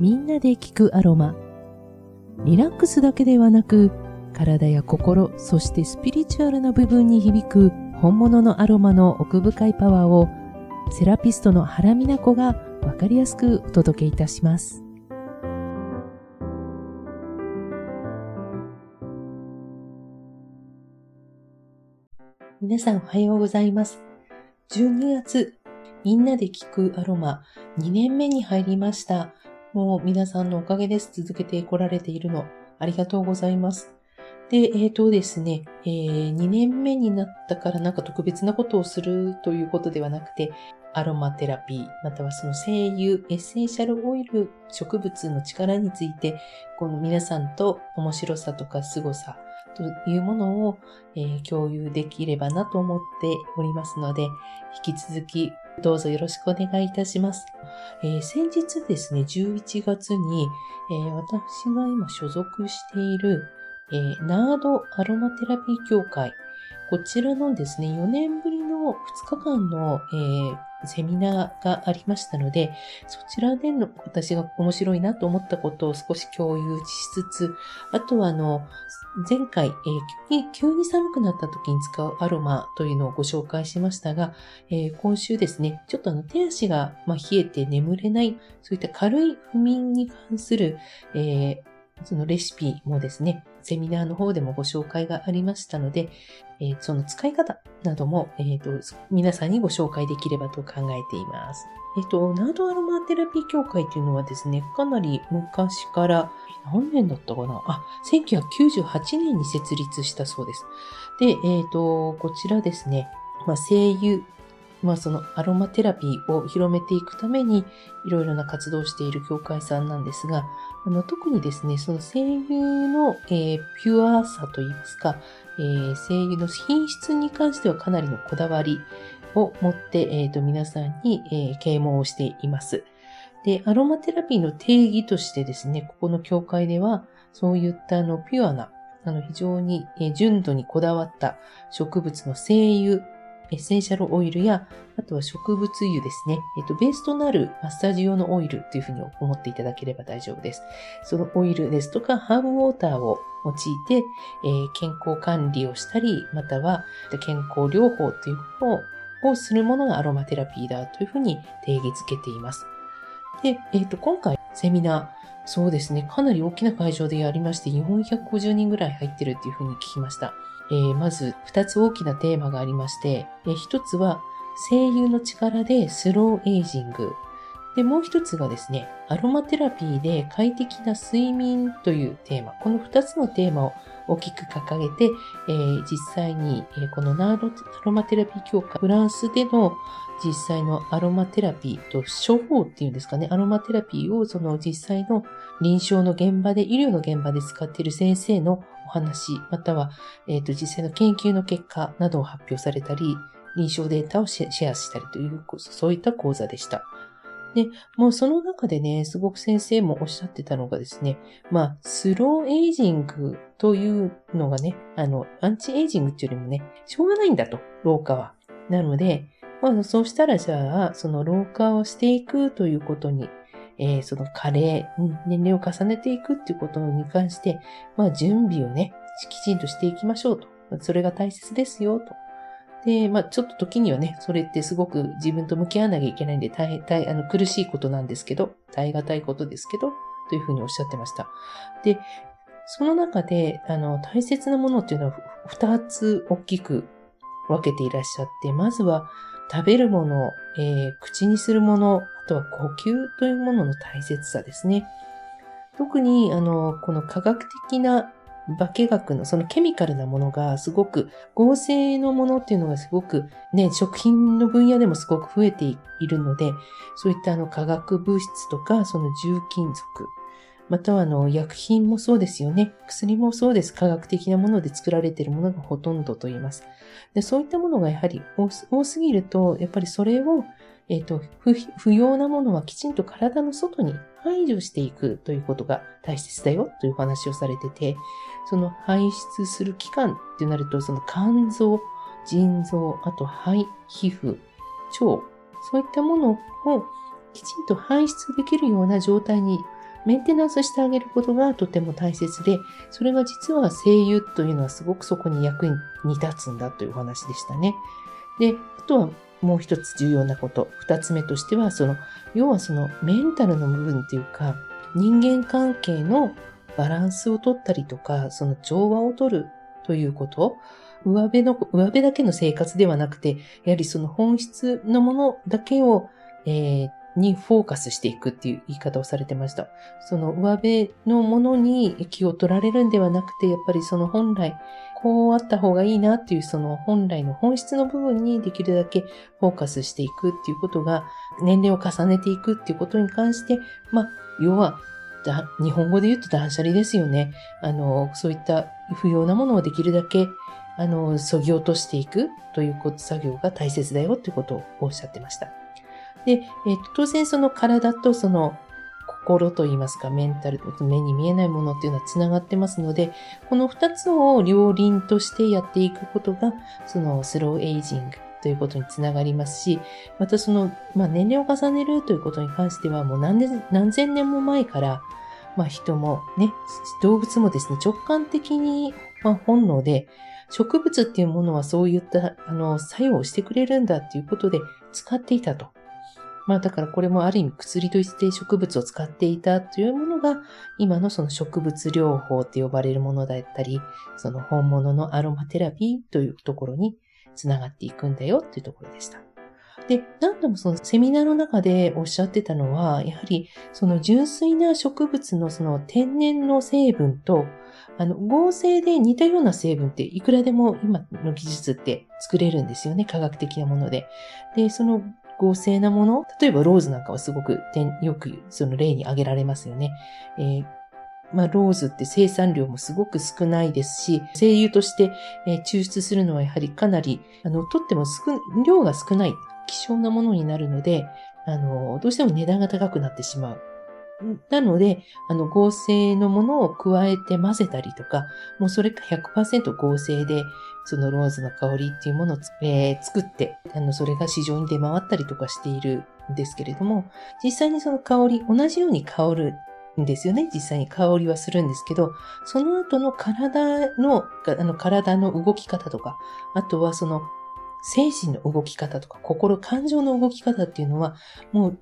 みんなで聞くアロマ。リラックスだけではなく、体や心、そしてスピリチュアルな部分に響く本物のアロマの奥深いパワーを、セラピストの原美奈子がわかりやすくお届けいたします。皆さんおはようございます。12月、みんなで聞くアロマ2年目に入りました。もう皆さんのおかげです。続けてこられているの。ありがとうございます。で、えっ、ー、とですね、えー、2年目になったからなんか特別なことをするということではなくて、アロマテラピー、またはその精油、エッセンシャルオイル、植物の力について、この皆さんと面白さとか凄さというものを、えー、共有できればなと思っておりますので、引き続きどうぞよろしくお願いいたします。えー、先日ですね、11月に、えー、私が今所属している、えー、ナードアロマテラピー協会、こちらのですね、4年ぶりの2日間の、えー、セミナーがありましたので、そちらでの私が面白いなと思ったことを少し共有しつつ、あとはあの、前回、えー、急に寒くなった時に使うアロマというのをご紹介しましたが、えー、今週ですね、ちょっとあの手足が、ま、冷えて眠れない、そういった軽い不眠に関する、えー、そのレシピもですね、セミナーの方でもご紹介がありましたので、えー、その使い方なども、えーと、皆さんにご紹介できればと考えています。えっ、ー、と、ナードアロマテラピー協会というのはですね、かなり昔から、何年だったかな？あ、1998年に設立したそうです。で、えっ、ー、と、こちらですね、まあ、声優、まあそのアロマテラピーを広めていくためにいろいろな活動をしている協会さんなんですが、あの特にですね、その声優の、えー、ピュアさといいますか、えー、声優の品質に関してはかなりのこだわりを持って、えーと、皆さんに、えー、啓蒙をしています。で、アロマテラピーの定義としてですね、ここの協会では、そういったあのピュアな、あの非常に純度にこだわった植物の精油エッセンシャルオイルや、あとは植物油ですね。えっと、ベースとなるマッサージ用のオイルというふうに思っていただければ大丈夫です。そのオイルですとか、ハーブウォーターを用いて、えー、健康管理をしたり、または健康療法というものをするものがアロマテラピーだというふうに定義づけています。で、えっ、ー、と、今回セミナー、そうですね、かなり大きな会場でやりまして、450人ぐらい入ってるっていうふうに聞きました。えー、まず2つ大きなテーマがありまして、えー、1つは声優の力でスローエイジング。で、もう一つがですね、アロマテラピーで快適な睡眠というテーマ。この2つのテーマを大きく掲げて、えー、実際に、えー、このナーロアロマテラピー協会、フランスでの実際のアロマテラピーと処方っていうんですかね、アロマテラピーをその実際の臨床の現場で、医療の現場で使っている先生のお話、または、えっ、ー、と、実際の研究の結果などを発表されたり、臨床データをシェアしたりという、そういった講座でした。で、もうその中でね、すごく先生もおっしゃってたのがですね、まあ、スローエイジングというのがね、あの、アンチエイジングっていうよりもね、しょうがないんだと、老化は。なので、まあ、そうしたらじゃあ、その老化をしていくということにえー、その加齢、年齢を重ねていくっていうことに関して、まあ準備をね、きちんとしていきましょうと。それが大切ですよと。で、まあちょっと時にはね、それってすごく自分と向き合わなきゃいけないんで大変、大あの苦しいことなんですけど、耐え難いことですけど、というふうにおっしゃってました。で、その中で、あの、大切なものっていうのは二つ大きく分けていらっしゃって、まずは食べるもの、えー、口にするもの、とは呼吸というものの大切さですね。特に、あの、この科学的な化学のそのケミカルなものがすごく合成のものっていうのがすごくね、食品の分野でもすごく増えているので、そういったあの化学物質とかその重金属、またはあの薬品もそうですよね。薬もそうです。科学的なもので作られているものがほとんどと言います。でそういったものがやはり多すぎると、やっぱりそれをえっ、ー、と不、不要なものはきちんと体の外に排除していくということが大切だよという話をされてて、その排出する期間ってなると、その肝臓、腎臓、あと肺、皮膚、腸、そういったものをきちんと排出できるような状態にメンテナンスしてあげることがとても大切で、それが実は声優というのはすごくそこに役に立つんだというお話でしたね。で、あとはもう一つ重要なこと。二つ目としては、その、要はそのメンタルの部分っていうか、人間関係のバランスを取ったりとか、その調和を取るということ。上辺の、上辺だけの生活ではなくて、やはりその本質のものだけを、えー、にフォーカスしていくっていう言い方をされてました。その上辺のものに気を取られるんではなくて、やっぱりその本来、こうあった方がいいなっていうその本来の本質の部分にできるだけフォーカスしていくっていうことが、年齢を重ねていくっていうことに関して、まあ、要は、日本語で言うと断捨離ですよね。あの、そういった不要なものをできるだけあの、そぎ落としていくということ作業が大切だよということをおっしゃってました。で、えー、当然その体とその心といいますか、メンタル、目に見えないものっていうのは繋がってますので、この二つを両輪としてやっていくことが、そのスローエイジングということにつながりますし、またその、まあ、年齢を重ねるということに関しては、もう何年何千年も前から、まあ、人もね、動物もですね、直感的に、まあ、本能で、植物っていうものはそういったあの作用をしてくれるんだっていうことで使っていたと。まあだからこれもある意味薬として植物を使っていたというものが今のその植物療法って呼ばれるものだったり、その本物のアロマテラピーというところにつながっていくんだよっていうところでした。で、何度もそのセミナーの中でおっしゃってたのは、やはりその純粋な植物のその天然の成分と、あの、合成で似たような成分っていくらでも今の技術って作れるんですよね。科学的なもので。で、その合成なもの、例えばローズなんかはすごくよくその例に挙げられますよね。えーまあ、ローズって生産量もすごく少ないですし、精油として、えー、抽出するのはやはりかなり、あの、とっても少、量が少ない、希少なものになるので、あの、どうしても値段が高くなってしまう。なので、あの、合成のものを加えて混ぜたりとか、もうそれか100%合成で、そのローズの香りっていうものを、えー、作って、あの、それが市場に出回ったりとかしているんですけれども、実際にその香り、同じように香るんですよね。実際に香りはするんですけど、その後の体の、あの、体の動き方とか、あとはその精神の動き方とか心、感情の動き方っていうのは、もう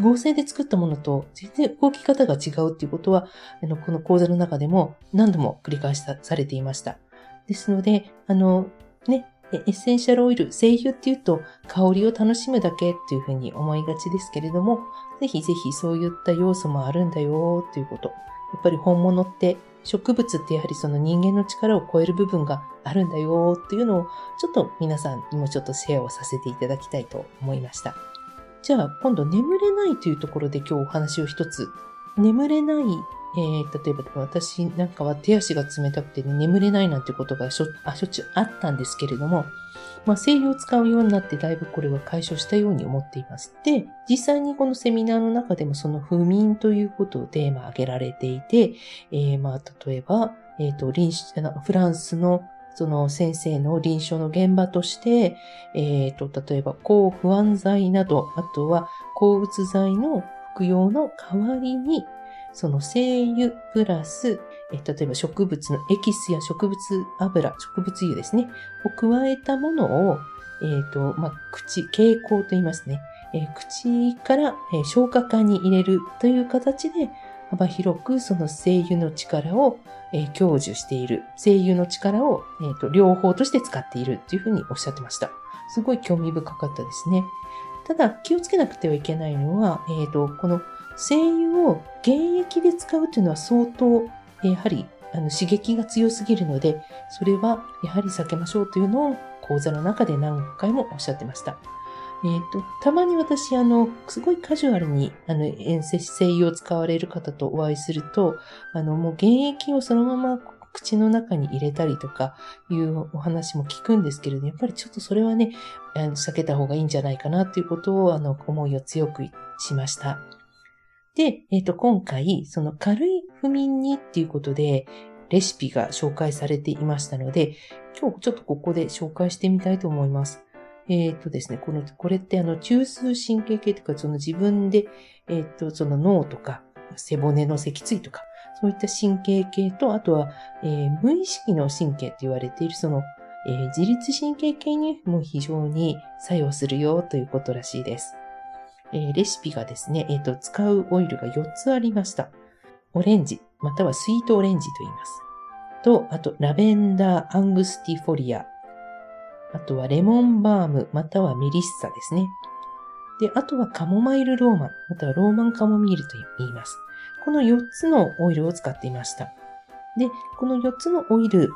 合成で作ったものと全然動き方が違うっていうことは、あのこの講座の中でも何度も繰り返しされていました。ですので、あの、ね、エッセンシャルオイル、精油っていうと香りを楽しむだけっていうふうに思いがちですけれども、ぜひぜひそういった要素もあるんだよっていうこと。やっぱり本物って植物ってやはりその人間の力を超える部分があるんだよっていうのをちょっと皆さんにもちょっとシェアをさせていただきたいと思いました。じゃあ今度眠れないというところで今日お話を一つ。眠れない、えー、例えば私なんかは手足が冷たくて、ね、眠れないなんてことがしょあしょっちゅうあったんですけれども、まあ、精油を使うようになってだいぶこれは解消したように思っています。で、実際にこのセミナーの中でもその不眠ということをテーマ挙げられていて、えー、まあ、例えば、えっ、ー、と、臨フランスのその先生の臨床の現場として、えっ、ー、と、例えば抗不安剤など、あとは抗うつ剤の服用の代わりに、その精油プラス、え例えば植物のエキスや植物油、植物油ですね、を加えたものを、えっ、ー、と、まあ、口、蛍光と言いますね。えー、口から、えー、消化管に入れるという形で、幅広くその精油の力を、えー、享受している。精油の力を、えーと、両方として使っているというふうにおっしゃってました。すごい興味深かったですね。ただ、気をつけなくてはいけないのは、えっ、ー、と、この精油を原液で使うというのは相当、やはりあの刺激が強すぎるので、それはやはり避けましょうというのを講座の中で何回もおっしゃってました。えっ、ー、と、たまに私、あの、すごいカジュアルに、あの、遠征精油を使われる方とお会いすると、あの、もう原液をそのまま口の中に入れたりとかいうお話も聞くんですけれど、やっぱりちょっとそれはね、避けた方がいいんじゃないかなということを、あの、思いを強くしました。で、えっ、ー、と、今回、その軽い不眠にっていうことで、レシピが紹介されていましたので、今日ちょっとここで紹介してみたいと思います。えっ、ー、とですね、この、これってあの、中枢神経系というか、その自分で、えっ、ー、と、その脳とか、背骨の脊椎とか、そういった神経系と、あとは、えー、無意識の神経と言われているその、えー、自律神経系にも非常に作用するよということらしいです。え、レシピがですね、えっ、と、使うオイルが4つありました。オレンジ、またはスイートオレンジと言います。と、あと、ラベンダー、アングスティフォリア。あとはレモンバーム、またはメリッサですね。で、あとはカモマイルローマン、またはローマンカモミールと言います。この4つのオイルを使っていました。で、この4つのオイル、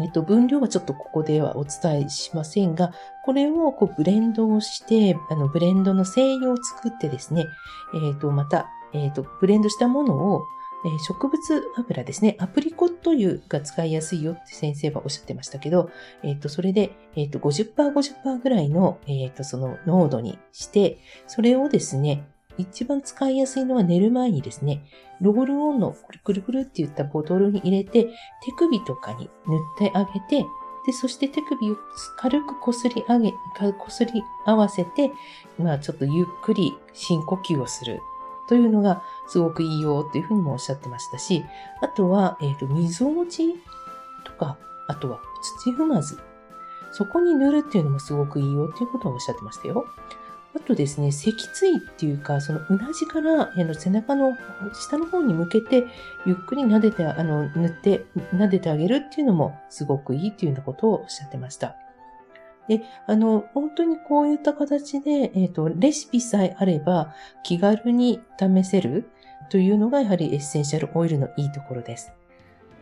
えっと、分量はちょっとここではお伝えしませんが、これをこうブレンドをして、あの、ブレンドの精油を作ってですね、えっと、また、えっと、ブレンドしたものをえー、植物油ですね、アプリコット油が使いやすいよって先生はおっしゃってましたけど、えっ、ー、と、それで、えっ、ー、と、50%、50%ぐらいの、えっ、と、その濃度にして、それをですね、一番使いやすいのは寝る前にですね、ロールオンのくるくるくるって言ったボトルに入れて、手首とかに塗ってあげて、で、そして手首を軽くこすり上げ、こすり合わせて、まあちょっとゆっくり深呼吸をするというのがすごくいいよっていうふうにもおっしゃってましたし、あとは、えっ、ー、と、溝落ちとか、あとは土踏まず。そこに塗るっていうのもすごくいいよっていうことをおっしゃってましたよ。あとですね、脊椎っていうか、そのうなじから、えの背中の下の方に向けて、ゆっくり撫でて、あの、塗って、撫でてあげるっていうのもすごくいいっていうようなことをおっしゃってました。で、あの、本当にこういった形で、えっ、ー、と、レシピさえあれば気軽に試せるというのがやはりエッセンシャルオイルのいいところです。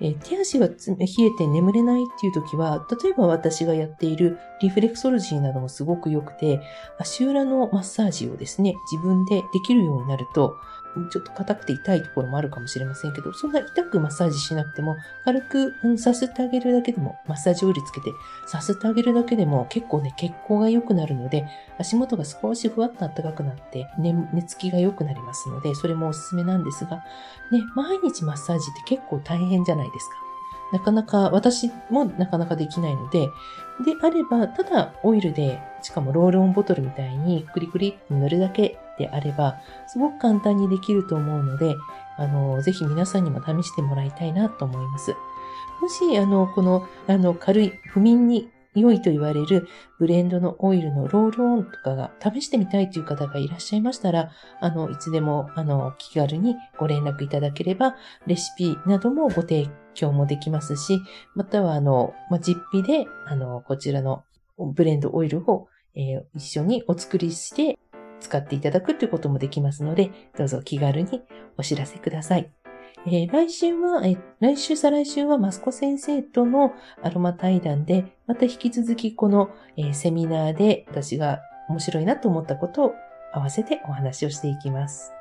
えー、手足が冷えて眠れないっていう時は、例えば私がやっているリフレクソロジーなどもすごく良くて、足裏のマッサージをですね、自分でできるようになると、ちょっと硬くて痛いところもあるかもしれませんけど、そんな痛くマッサージしなくても、軽く、うん、さすってあげるだけでも、マッサージオイルつけて、さすってあげるだけでも、結構ね、血行が良くなるので、足元が少しふわっと暖かくなって、ね、寝つきが良くなりますので、それもおすすめなんですが、ね、毎日マッサージって結構大変じゃないですか。なかなか、私もなかなかできないので、であれば、ただオイルで、しかもロールオンボトルみたいにクリクリって塗るだけであれば、すごく簡単にできると思うので、あの、ぜひ皆さんにも試してもらいたいなと思います。もし、あの、この、あの、軽い不眠に良いと言われるブレンドのオイルのロールオンとかが試してみたいという方がいらっしゃいましたら、あの、いつでも、あの、気軽にご連絡いただければ、レシピなどもご提供供もできますし、または、あの、まあ、実費で、あの、こちらのブレンドオイルを、えー、一緒にお作りして使っていただくということもできますので、どうぞ気軽にお知らせください。えー、来週は、えー、来週、再来週はマスコ先生とのアロマ対談で、また引き続きこの、えー、セミナーで私が面白いなと思ったことを合わせてお話をしていきます。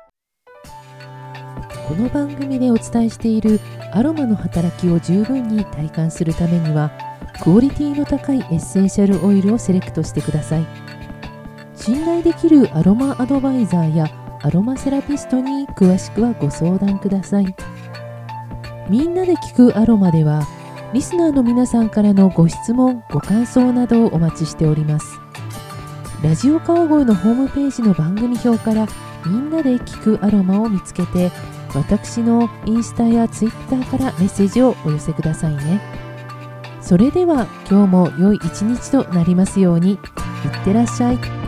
この番組でお伝えしているアロマの働きを十分に体感するためには、クオリティの高いエッセンシャルオイルをセレクトしてください。信頼できるアロマアドバイザーやアロマセラピストに詳しくはご相談ください。みんなで聞くアロマではリスナーの皆さんからのご質問ご感想などをお待ちしておりますラジオ川越のホームページの番組表からみんなで聞くアロマを見つけて私のインスタやツイッターからメッセージをお寄せくださいねそれでは今日も良い一日となりますようにいってらっしゃい。